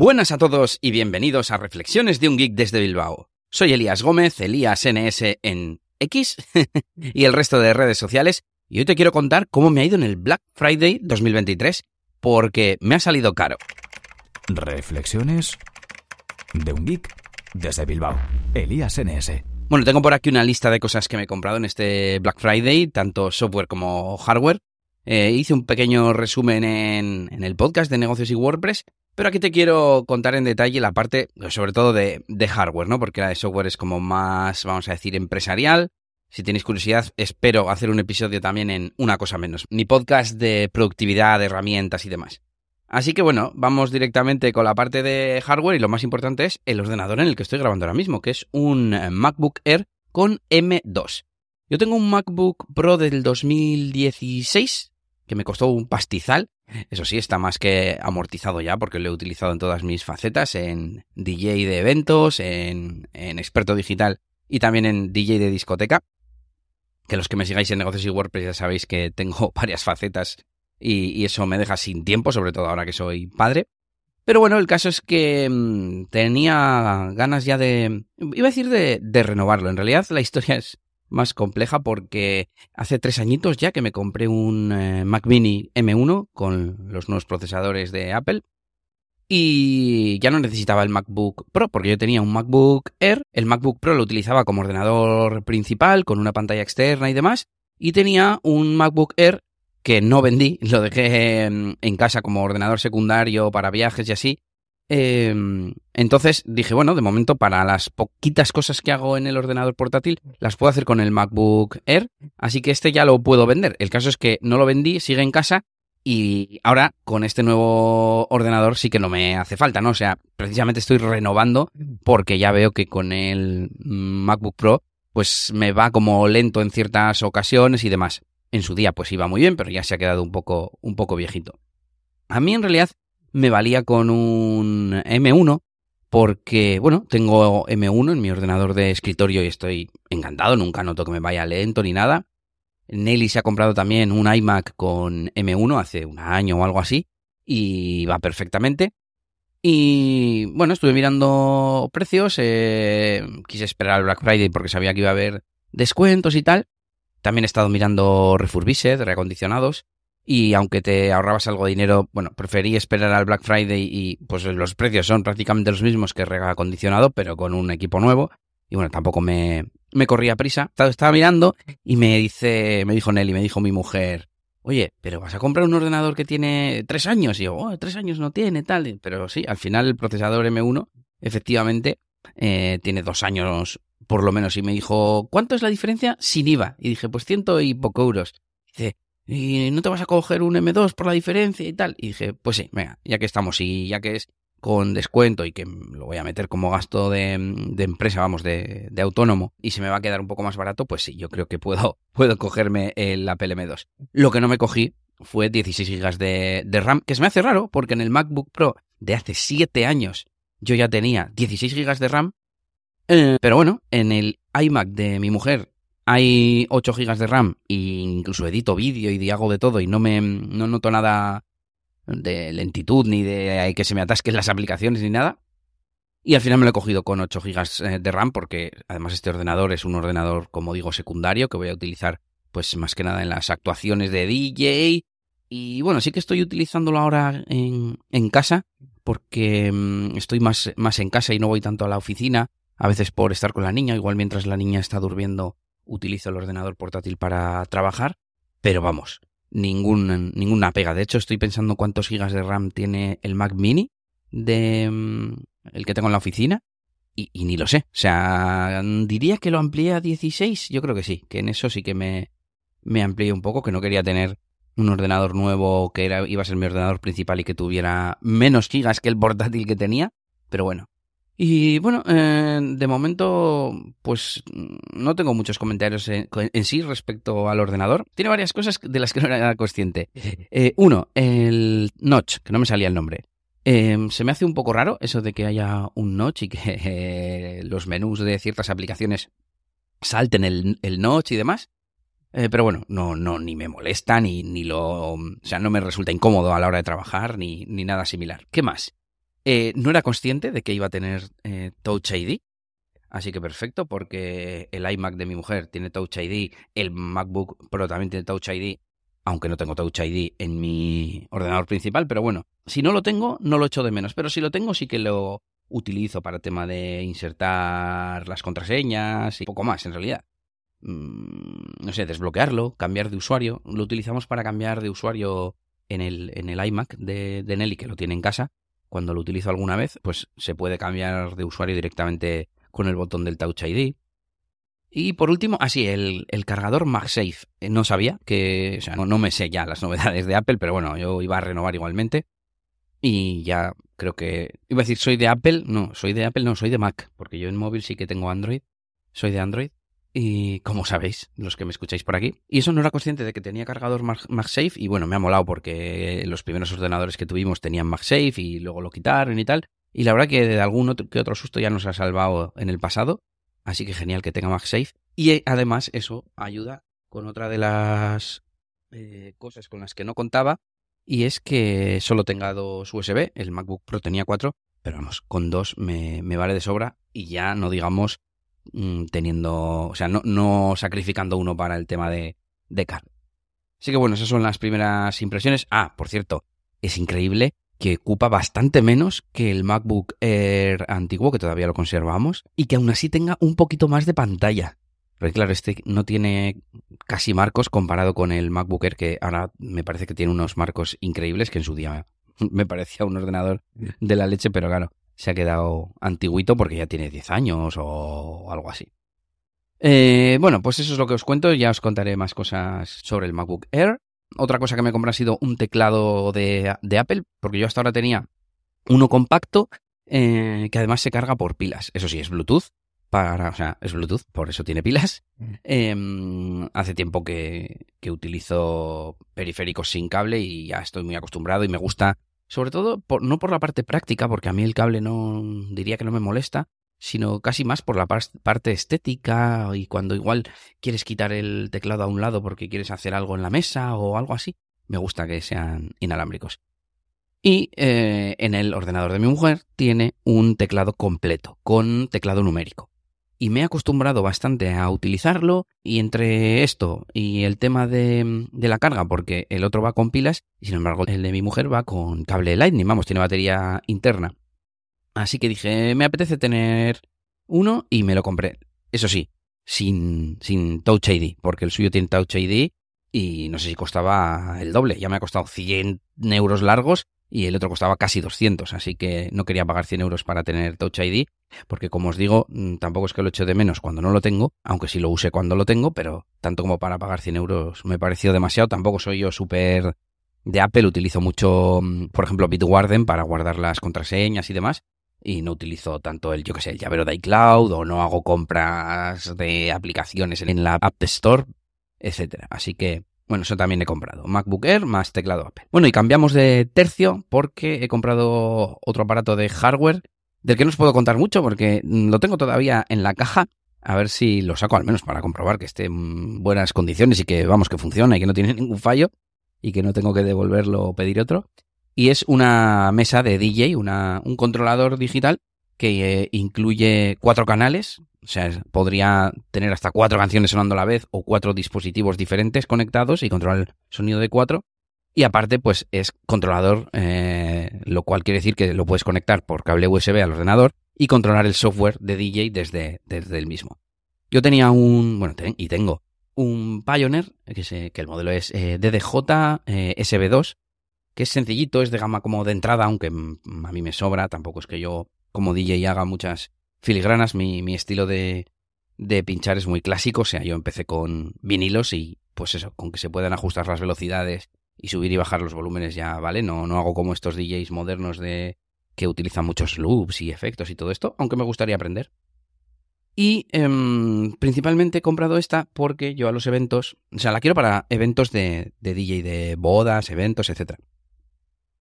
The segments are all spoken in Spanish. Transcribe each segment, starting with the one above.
Buenas a todos y bienvenidos a Reflexiones de un Geek desde Bilbao. Soy Elías Gómez, Elías NS en X y el resto de redes sociales, y hoy te quiero contar cómo me ha ido en el Black Friday 2023, porque me ha salido caro. Reflexiones de un geek desde Bilbao. Elías NS. Bueno, tengo por aquí una lista de cosas que me he comprado en este Black Friday, tanto software como hardware. Eh, hice un pequeño resumen en, el podcast de negocios y WordPress, pero aquí te quiero contar en detalle la parte, sobre todo de, hardware, ¿no? Porque la de software es como más, vamos a decir, empresarial. Si tenéis curiosidad, espero hacer un episodio también en una cosa menos. Mi podcast de productividad, de herramientas y demás. Así que bueno, vamos directamente con la parte de hardware y lo más importante es el ordenador en el que estoy grabando ahora mismo, que es un MacBook Air con M2. Yo tengo un MacBook Pro del 2016 que me costó un pastizal eso sí, está más que amortizado ya porque lo he utilizado en todas mis facetas, en DJ de eventos, en, experto digital y también en DJ de discoteca. Que los que me sigáis en negocios y WordPress ya sabéis que tengo varias facetas y, eso me deja sin tiempo, sobre todo ahora que soy padre. Pero bueno, el caso es que mmm, tenía ganas ya de... iba a decir de, de renovarlo. En realidad la historia es más compleja porque hace tres añitos ya que me compré un eh, Mac Mini M1 con los nuevos procesadores de Apple y ya no necesitaba el MacBook Pro porque yo tenía un MacBook Air, el MacBook Pro lo utilizaba como ordenador principal con una pantalla externa y demás y tenía un MacBook Air que no vendí, lo dejé en casa como ordenador secundario para viajes y así eh, entonces dije, bueno, de momento para las poquitas cosas que hago en el ordenador portátil, las puedo hacer con el MacBook Air, así que este ya lo puedo vender. El caso es que no lo vendí, sigue en casa y ahora con este nuevo ordenador sí que no me hace falta, ¿no? O sea, precisamente estoy renovando porque ya veo que con el MacBook Pro pues me va como lento en ciertas ocasiones y demás. En su día pues iba muy bien, pero ya se ha quedado un poco, un poco viejito. A mí en realidad me valía con un M1 porque, bueno, tengo M1 en mi ordenador de escritorio y estoy encantado, nunca noto que me vaya lento ni nada. Nelly se ha comprado también un iMac con M1 hace un año o algo así y va perfectamente. Y bueno, estuve mirando precios, eh, quise esperar al Black Friday porque sabía que iba a haber descuentos y tal. También he estado mirando refurbished, reacondicionados, y aunque te ahorrabas algo de dinero, bueno, preferí esperar al Black Friday y pues los precios son prácticamente los mismos que reacondicionado, pero con un equipo nuevo. Y bueno, tampoco me, me corría prisa. Estaba mirando y me dice, me dijo Nelly, me dijo mi mujer, oye, pero vas a comprar un ordenador que tiene tres años. Y yo, oh, tres años no tiene, tal. Pero sí, al final el procesador M1 efectivamente eh, tiene dos años por lo menos. Y me dijo, ¿cuánto es la diferencia sin IVA? Y dije, pues ciento y poco euros. dice, y no te vas a coger un M2 por la diferencia y tal. Y dije, pues sí, venga, ya que estamos y ya que es con descuento y que lo voy a meter como gasto de, de empresa, vamos, de, de, autónomo, y se me va a quedar un poco más barato, pues sí, yo creo que puedo, puedo cogerme el Apple M2. Lo que no me cogí fue 16 GB de, de RAM, que se me hace raro, porque en el MacBook Pro de hace 7 años yo ya tenía 16 GB de RAM, eh, pero bueno, en el iMac de mi mujer hay 8 GB de RAM e incluso edito vídeo y hago de todo y no me no noto nada de lentitud ni de que se me atasquen las aplicaciones ni nada. Y al final me lo he cogido con 8 GB de RAM porque además este ordenador es un ordenador, como digo, secundario que voy a utilizar pues más que nada en las actuaciones de DJ. Y bueno, sí que estoy utilizándolo ahora en, en casa porque mmm, estoy más, más en casa y no voy tanto a la oficina. A veces por estar con la niña, igual mientras la niña está durmiendo utilizo el ordenador portátil para trabajar, pero vamos, ningún, ninguna pega. De hecho, estoy pensando cuántos gigas de RAM tiene el Mac Mini de mm, el que tengo en la oficina y, ni lo sé. O sea, diría que lo amplié a 16. Yo creo que sí, que en eso sí que me, me amplié un poco, que no quería tener un ordenador nuevo que era, iba a ser mi ordenador principal y que tuviera menos gigas que el portátil que tenía. Pero bueno, y bueno, eh, de momento, pues no tengo muchos comentarios en, sí respecto al ordenador. Tiene varias cosas de las que no era consciente. Eh, uno, el notch, que no me salía el nombre. Eh, se me hace un poco raro eso de que haya un notch y que los menús de ciertas aplicaciones salten el, el notch y demás. pero bueno, no, no, ni me molesta, ni, ni lo. O sea, no me resulta incómodo a la hora de trabajar, ni, ni nada similar. ¿Qué más? Eh, no era consciente de que iba a tener eh, Touch ID, así que perfecto, porque el iMac de mi mujer tiene Touch ID, el MacBook Pro también tiene Touch ID, aunque no tengo Touch ID en mi ordenador principal, pero bueno, si no lo tengo, no lo echo de menos, pero si lo tengo, sí que lo utilizo para el tema de insertar las contraseñas y poco más, en realidad. Mm, no sé, desbloquearlo, cambiar de usuario. Lo utilizamos para cambiar de usuario en el, en el iMac de, de Nelly, que lo tiene en casa. Cuando lo utilizo alguna vez, pues se puede cambiar de usuario directamente con el botón del Touch ID. Y por último, así, el, el, cargador MagSafe. Eh, no sabía que, o sea, no, no, me sé ya las novedades de Apple, pero bueno, yo iba a renovar igualmente. Y ya creo que, iba a decir, soy de Apple, no, soy de Apple, no, soy de Mac, porque yo en móvil sí que tengo Android, soy de Android. Y como sabéis, los que me escucháis por aquí. Y eso no era consciente de que tenía cargador MagSafe. Y bueno, me ha molado porque los primeros ordenadores que tuvimos tenían MagSafe y luego lo quitaron y tal. Y la verdad que de algún otro, que otro susto ya nos ha salvado en el pasado. Así que genial que tenga MagSafe. Y además eso ayuda con otra de las eh, cosas con las que no contaba. Y es que solo tenga dos USB. El MacBook Pro tenía cuatro. Pero vamos, con dos me vale de sobra. Y ya no digamos mm, teniendo, o sea, no, no, sacrificando uno para el tema de, de car. Así que bueno, esas son las primeras impresiones. Ah, por cierto, es increíble que ocupa bastante menos que el MacBook Air antiguo, que todavía lo conservamos, y que aún así tenga un poquito más de pantalla. Porque claro, este no tiene casi marcos comparado con el MacBook Air, que ahora me parece que tiene unos marcos increíbles, que en su día me parecía un ordenador de la leche, pero claro, se ha quedado antiguito porque ya tiene 10 años o algo así. Eh, bueno, pues eso es lo que os cuento. Ya os contaré más cosas sobre el MacBook Air. Otra cosa que me compré ha sido un teclado de, de Apple, porque yo hasta ahora tenía uno compacto eh, que además se carga por pilas. Eso sí, es Bluetooth. Para, o sea, es Bluetooth, por eso tiene pilas. Eh, hace tiempo que, que utilizo periféricos sin cable y ya estoy muy acostumbrado y me gusta sobre todo, no por la parte práctica, porque a mí el cable no diría que no me molesta, sino casi más por la parte estética y cuando igual quieres quitar el teclado a un lado porque quieres hacer algo en la mesa o algo así, me gusta que sean inalámbricos. Y eh, en el ordenador de mi mujer tiene un teclado completo, con teclado numérico y me he acostumbrado bastante a utilizarlo y entre esto y el tema de, la carga, porque el otro va con pilas y sin embargo el de mi mujer va con cable Lightning, vamos, tiene batería interna. Así que dije, me apetece tener uno y me lo compré. Eso sí, sin, sin Touch ID, porque el suyo tiene Touch ID y no sé si costaba el doble, ya me ha costado 100 euros largos y el otro costaba casi 200, así que no quería pagar 100 euros para tener Touch ID, porque como os digo, mm, tampoco es que lo eche de menos cuando no lo tengo, aunque sí lo use cuando lo tengo, pero tanto como para pagar 100 euros me pareció demasiado, tampoco soy yo súper de Apple, utilizo mucho, mm, por ejemplo, Bitwarden para guardar las contraseñas y demás, y no utilizo tanto el, yo que sé, el llavero de iCloud, o no hago compras de aplicaciones en la App Store, etcétera. Así que bueno, eso también he comprado. MacBook Air más teclado Apple. Bueno, y cambiamos de tercio porque he comprado otro aparato de hardware del que no os puedo contar mucho porque lo tengo todavía en la caja. A ver si lo saco al menos para comprobar que esté en buenas condiciones y que vamos, que funciona y que no tiene ningún fallo y que no tengo que devolverlo o pedir otro. Y es una mesa de DJ, una, un controlador digital que eh, incluye cuatro canales, o sea, podría tener hasta cuatro canciones sonando a la vez o cuatro dispositivos diferentes conectados y controlar el sonido de cuatro. Y aparte, pues es controlador, eh, lo cual quiere decir que lo puedes conectar por cable USB al ordenador y controlar el software de DJ desde, desde el mismo. Yo tenía un, bueno, y tengo un Pioneer, que el modelo es eh, DDJ eh, SB2, que es sencillito, es de gama como de entrada, aunque a mí me sobra, tampoco es que yo como DJ haga muchas filigranas. Mi, estilo de, de pinchar es muy clásico, o sea, yo empecé con vinilos y pues eso, con que se puedan ajustar las velocidades y subir y bajar los volúmenes ya, ¿vale? No, no hago como estos DJs modernos de que utilizan muchos loops y efectos y todo esto, aunque me gustaría aprender. Y eh, principalmente he comprado esta porque yo a los eventos, o sea, la quiero para eventos de, de DJ, de bodas, eventos, etc.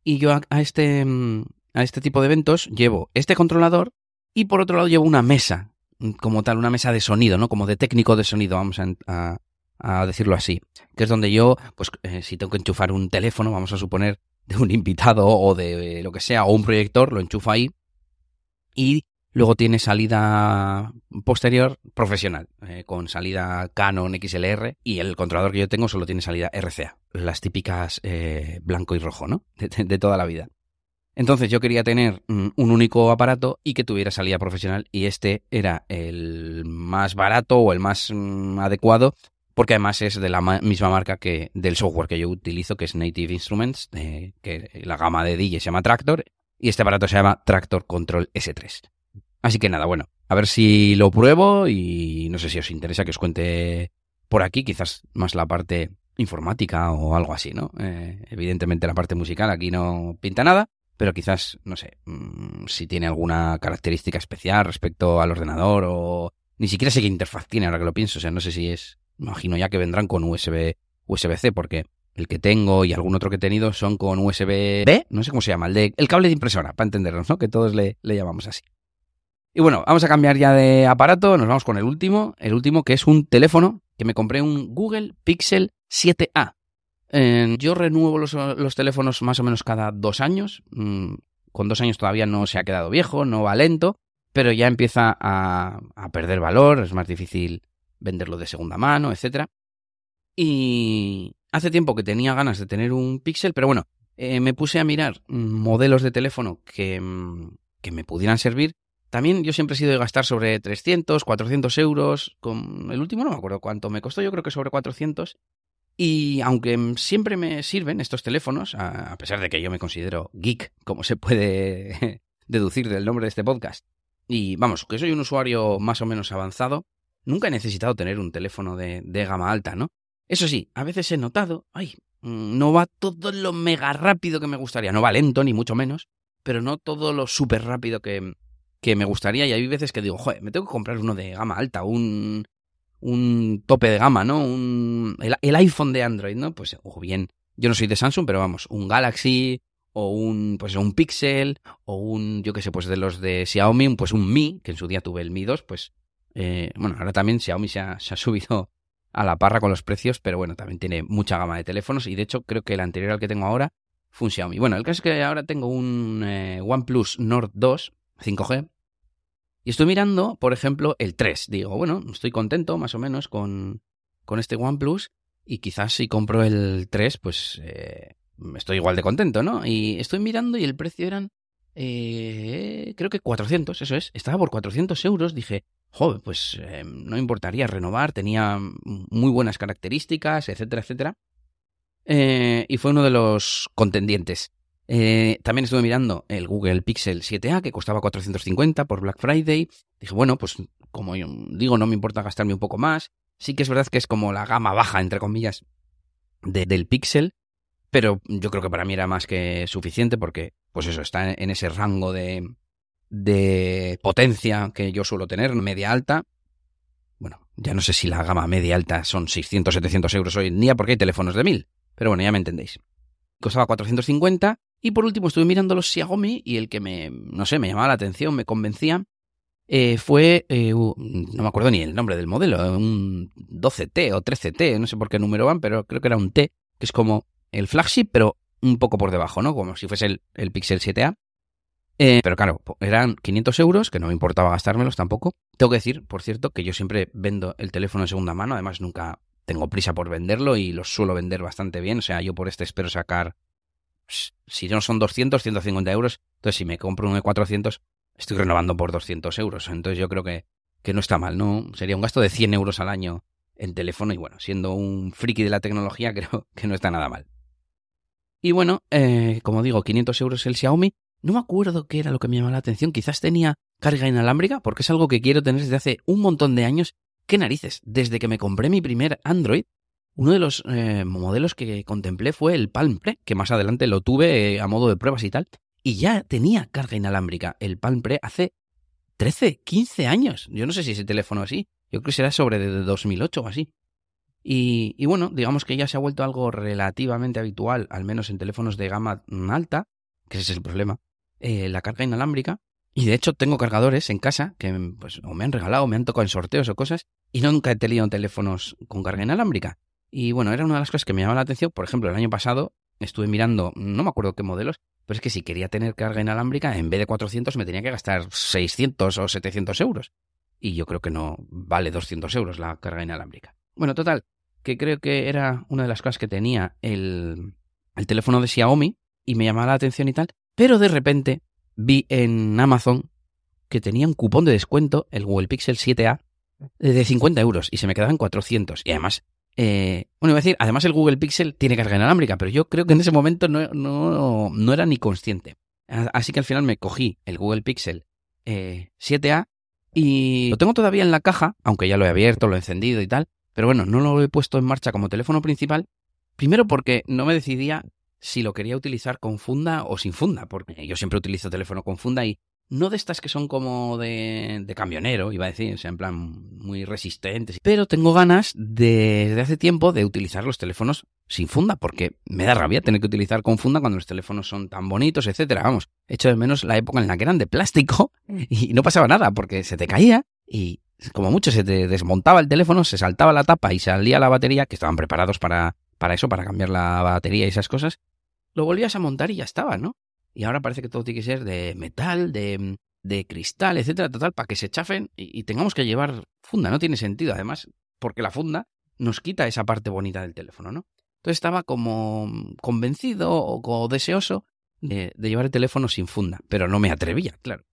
Y yo a, a este, em, a este tipo de eventos llevo este controlador y por otro lado llevo una mesa, como tal, una mesa de sonido, ¿no? Como de técnico de sonido, vamos a, a, decirlo así. Que es donde yo, pues eh, si tengo que enchufar un teléfono, vamos a suponer, de un invitado o de lo que sea, o un proyector, lo enchufo ahí y luego tiene salida posterior profesional, eh, con salida Canon XLR y el controlador que yo tengo solo tiene salida RCA, las típicas eh, blanco y rojo, ¿no? De, toda la vida. Entonces yo quería tener mm, un único aparato y que tuviera salida profesional y este era el más barato o el más mm, adecuado porque además es de la misma marca que del software que yo utilizo, que es Native Instruments, que la gama de DJ se llama Tractor, y este aparato se llama Tractor Control S3. Así que nada, bueno, a ver si lo pruebo y no sé si os interesa que os cuente por aquí, quizás más la parte informática o algo así, ¿no? Eh, evidentemente la parte musical aquí no pinta nada, pero quizás, no sé, mm, si tiene alguna característica especial respecto al ordenador o... Ni siquiera sé qué interfaz tiene ahora que lo pienso, o sea, no sé si es imagino ya que vendrán con USB, USB-C, porque el que tengo y algún otro que he tenido son con USB-B, no sé cómo se llama, el, cable de impresora, para entendernos, ¿no? Que todos le, le llamamos así. Y bueno, vamos a cambiar ya de aparato, nos vamos con el último, el último que es un teléfono que me compré un Google Pixel 7A. Yo renuevo los, teléfonos más o menos cada dos años. Mm, con dos años todavía no se ha quedado viejo, no va lento, pero ya empieza a, perder valor, es más difícil venderlo de segunda mano, etcétera. Y hace tiempo que tenía ganas de tener un Pixel, pero bueno, eh, me puse a mirar modelos de teléfono que, mm, que, me pudieran servir. También yo siempre he sido de gastar sobre 300, 400 euros. Con el último no me acuerdo cuánto me costó, yo creo que sobre 400. Y aunque siempre me sirven estos teléfonos, a pesar de que yo me considero geek, como se puede deducir del nombre de este podcast, y vamos, que soy un usuario más o menos avanzado, Nunca he necesitado tener un teléfono de, gama alta, ¿no? Eso sí, a veces he notado, ay, mm, no va todo lo mega rápido que me gustaría. No va lento, ni mucho menos, pero no todo lo súper rápido que, que me gustaría. Y hay veces que digo, joder, me tengo que comprar uno de gama alta, un, un tope de gama, ¿no? Un, el, iPhone de Android, ¿no? Pues, o bien, yo no soy de Samsung, pero vamos, un Galaxy o un, pues un Pixel o un, yo qué sé, pues de los de Xiaomi, pues un Mi, que en su día tuve el Mi 2, pues eh, bueno, ahora también Xiaomi se ha, subido a la parra con los precios, pero bueno, también tiene mucha gama de teléfonos y de hecho creo que el anterior al que tengo ahora fue un Xiaomi. Bueno, el caso es que ahora tengo un eh, OnePlus Nord 2 5G y estoy mirando, por ejemplo, el 3. Digo, bueno, estoy contento más o menos con, con este OnePlus y quizás si compro el 3, pues eh, estoy igual de contento, ¿no? Y estoy mirando y el precio eran, creo que 400, eso es, estaba por 400 euros. Dije, joder, pues eh, no importaría renovar, tenía muy buenas características, etcétera, etcétera. Eh, y fue uno de los contendientes. Eh, también estuve mirando el Google Pixel 7A, que costaba 450 por Black Friday. Dije, bueno, pues como yo digo, no me importa gastarme un poco más. Sí que es verdad que es como la gama baja, entre comillas, del Pixel. Pero yo creo que para mí era más que suficiente porque, pues eso, está en ese rango de, de potencia que yo suelo tener, media alta. Bueno, ya no sé si la gama media alta son 600, 700 euros hoy en día porque hay teléfonos de 1000, pero bueno, ya me entendéis. Costaba 450 y por último estuve mirando los Xiaomi y el que me, no sé, me llamaba la atención, me convencía, eh, fue, eh, no me acuerdo ni el nombre del modelo, un 12T o 13T, no sé por qué número van, pero creo que era un T, que es como el flagship, pero un poco por debajo, ¿no? Como si fuese el, el Pixel 7A. Eh, pero claro, eran 500 euros, que no me importaba gastármelos tampoco. Tengo que decir, por cierto, que yo siempre vendo el teléfono en segunda mano, además nunca tengo prisa por venderlo y los suelo vender bastante bien. O sea, yo por este espero sacar, si no son 200, 150 euros. Entonces, si me compro uno de 400, estoy renovando por 200 euros. Entonces, yo creo que, que no está mal, ¿no? Sería un gasto de 100 euros al año en teléfono y bueno, siendo un friki de la tecnología, creo que no está nada mal. Y bueno, eh, como digo, 500 euros el Xiaomi, no me acuerdo qué era lo que me llamaba la atención. Quizás tenía carga inalámbrica, porque es algo que quiero tener desde hace un montón de años. ¿Qué narices? Desde que me compré mi primer Android, uno de los eh, modelos que contemplé fue el Palm Pre, que más adelante lo tuve eh, a modo de pruebas y tal. Y ya tenía carga inalámbrica el Palm Pre hace 13, 15 años. Yo no sé si ese teléfono así. Yo creo que será sobre de 2008 o así. Y, bueno, digamos que ya se ha vuelto algo relativamente habitual, al menos en teléfonos de gama alta, que ese es el problema, eh, la carga inalámbrica. Y de hecho tengo cargadores en casa que pues, o me han regalado, o me han tocado en sorteos o cosas, y nunca he tenido teléfonos con carga inalámbrica. Y bueno, era una de las cosas que me llamaba la atención. Por ejemplo, el año pasado estuve mirando, no me acuerdo qué modelos, pero es que si quería tener carga inalámbrica, en vez de 400 me tenía que gastar 600 o 700 euros. Y yo creo que no vale 200 euros la carga inalámbrica. Bueno, total, que creo que era una de las cosas que tenía el, el teléfono de Xiaomi y me llamaba la atención y tal, pero de repente vi en Amazon que tenía un cupón de descuento, el Google Pixel 7A, de 50 euros y se me quedaban 400. Y además, eh, bueno, iba a decir, además el Google Pixel tiene carga inalámbrica, pero yo creo que en ese momento no, no, no era ni consciente. Así que al final me cogí el Google Pixel 7A eh, y lo tengo todavía en la caja, aunque ya lo he abierto, lo he encendido y tal, pero bueno, no lo he puesto en marcha como teléfono principal, primero porque no me decidía si lo quería utilizar con funda o sin funda, porque yo siempre utilizo teléfono con funda y no de estas que son como de, de camionero, iba a decir, o sea, en plan muy resistentes, pero tengo ganas de, desde hace tiempo de utilizar los teléfonos sin funda, porque me da rabia tener que utilizar con funda cuando los teléfonos son tan bonitos, etcétera. Vamos, hecho de menos la época en la que eran de plástico y no pasaba nada, porque se te caía y como mucho se te desmontaba el teléfono, se saltaba la tapa y salía la batería, que estaban preparados para, para eso, para cambiar la batería y esas cosas, lo volvías a montar y ya estaba, ¿no? Y ahora parece que todo tiene que ser de metal, de, de cristal, etcétera, total, para que se chafen y, tengamos que llevar funda. No tiene sentido, además, porque la funda nos quita esa parte bonita del teléfono, ¿no? Entonces estaba como convencido o, deseoso de, de, llevar el teléfono sin funda, pero no me atrevía, claro.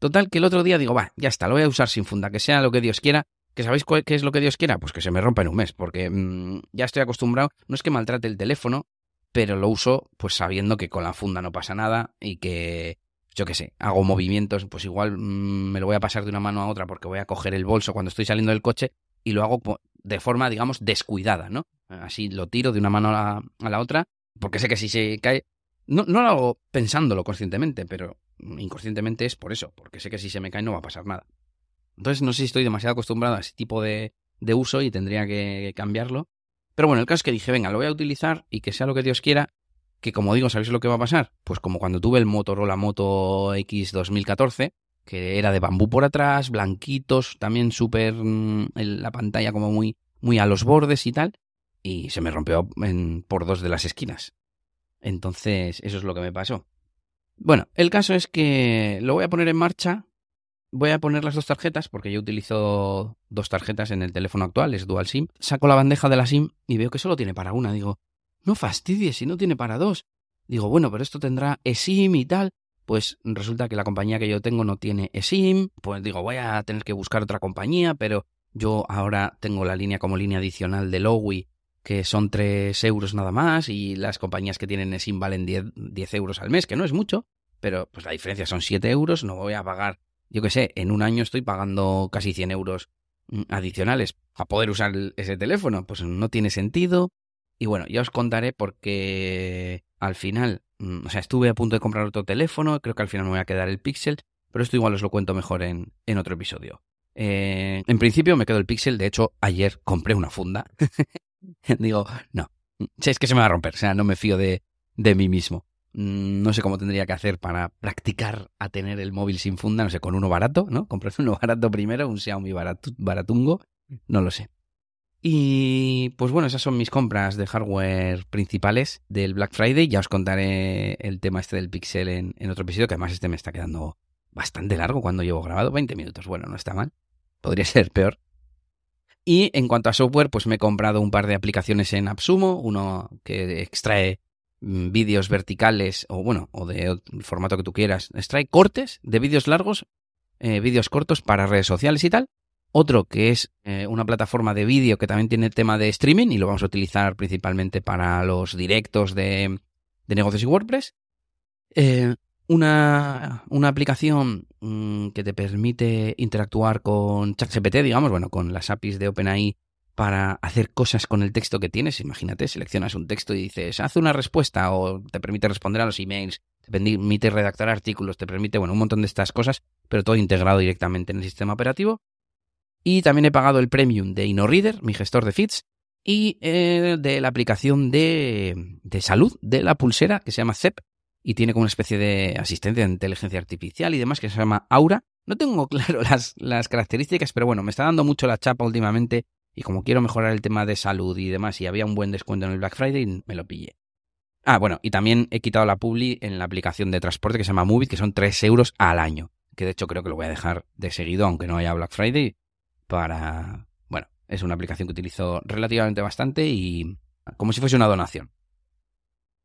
Total, que el otro día digo, va, ya está, lo voy a usar sin funda, que sea lo que Dios quiera. ¿Que sabéis qué es lo que Dios quiera? Pues que se me rompa en un mes, porque mm, ya estoy acostumbrado. No es que maltrate el teléfono, pero lo uso pues sabiendo que con la funda no pasa nada y que yo qué sé, hago movimientos, pues igual mm, me lo voy a pasar de una mano a otra porque voy a coger el bolso cuando estoy saliendo del coche y lo hago de forma, digamos, descuidada, ¿no? Así lo tiro de una mano a la, otra, porque sé que si se cae, no, no lo hago pensándolo conscientemente, pero inconscientemente es por eso, porque sé que si se me cae no va a pasar nada. Entonces no sé si estoy demasiado acostumbrado a ese tipo de, de uso y tendría que cambiarlo. Pero bueno, el caso es que dije, venga, lo voy a utilizar y que sea lo que Dios quiera, que como digo, ¿sabéis lo que va a pasar? Pues como cuando tuve el Motorola Moto X 2014, que era de bambú por atrás, blanquitos, también súper mm, la pantalla como muy, muy a los bordes y tal, y se me rompió por dos de las esquinas. Entonces, eso es lo que me pasó. Bueno, el caso es que lo voy a poner en marcha voy a poner las dos tarjetas porque yo utilizo dos tarjetas en el teléfono actual, es dual SIM. Saco la bandeja de la SIM y veo que solo tiene para una. Digo, no fastidies si no tiene para dos. Digo, bueno, pero esto tendrá eSIM y tal. Pues resulta que la compañía que yo tengo no tiene eSIM. Pues digo, voy a tener que buscar otra compañía, pero yo ahora tengo la línea como línea adicional de Lowy, que son 3 euros nada más, y las compañías que tienen eSIM valen 10, 10 euros al mes, que no es mucho, pero pues la diferencia son 7 euros, no voy a pagar yo qué sé, en un año estoy pagando casi 100 euros mm, adicionales a poder usar ese teléfono. Pues no tiene sentido. Y bueno, ya os contaré porque al final, mm, o sea, estuve a punto de comprar otro teléfono, creo que al final me voy a quedar el Pixel, pero esto igual os lo cuento mejor en, en otro episodio. Eh, en principio me quedo el Pixel, de hecho ayer compré una funda. Digo, no, es que se me va a romper, o sea, no me fío de, de mí mismo. Mm, no sé cómo tendría que hacer para practicar a tener el móvil sin funda, no sé, con uno barato, ¿no? Comprarse uno barato primero, un Xiaomi baratungo, no lo sé. Y pues bueno, esas son mis compras de hardware principales del Black Friday. Ya os contaré el tema este del Pixel en, en otro episodio, que además este me está quedando bastante largo cuando llevo grabado, 20 minutos. Bueno, no está mal. Podría ser peor. Y en cuanto a software, pues me he comprado un par de aplicaciones en AppSumo, uno que extrae vídeos verticales o bueno, o de formato que tú quieras. Extrae cortes de vídeos largos, eh, vídeos cortos para redes sociales y tal. Otro que es eh, una plataforma de vídeo que también tiene tema de streaming y lo vamos a utilizar principalmente para los directos de, de negocios y WordPress. Eh, una, una, aplicación mm, que te permite interactuar con ChatGPT, digamos, bueno, con las APIs de OpenAI para hacer cosas con el texto que tienes. Imagínate, seleccionas un texto y dices, haz una respuesta o te permite responder a los emails, te permite redactar artículos, te permite, bueno, un montón de estas cosas, pero todo integrado directamente en el sistema operativo. Y también he pagado el premium de InnoReader, mi gestor de feeds, y eh, de la aplicación de, de salud de la pulsera que se llama CEP y tiene como una especie de asistente de inteligencia artificial y demás que se llama Aura. No tengo claro las, las características, pero bueno, me está dando mucho la chapa últimamente y como quiero mejorar el tema de salud y demás, y había un buen descuento en el Black Friday, me lo pillé. Ah, bueno, y también he quitado la publi en la aplicación de transporte que se llama Movit, que son 3 euros al año. Que de hecho creo que lo voy a dejar de seguido, aunque no haya Black Friday, para... Bueno, es una aplicación que utilizo relativamente bastante y como si fuese una donación.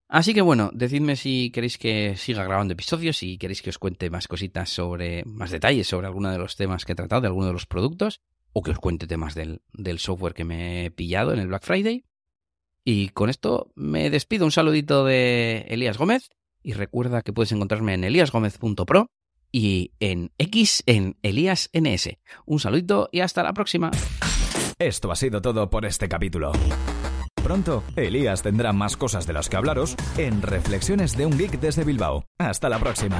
Así que bueno, decidme si queréis que siga grabando episodios, si queréis que os cuente más cositas sobre, más detalles sobre alguno de los temas que he tratado, de alguno de los productos, o que os cuente temas del, del software que me he pillado en el Black Friday. Y con esto me despido. Un saludito de Elías Gómez. Y recuerda que puedes encontrarme en eliasgomez.pro y en X en ElíasNS. Un saludito y hasta la próxima. Esto ha sido todo por este capítulo. Pronto, Elías tendrá más cosas de las que hablaros en Reflexiones de un Geek desde Bilbao. Hasta la próxima.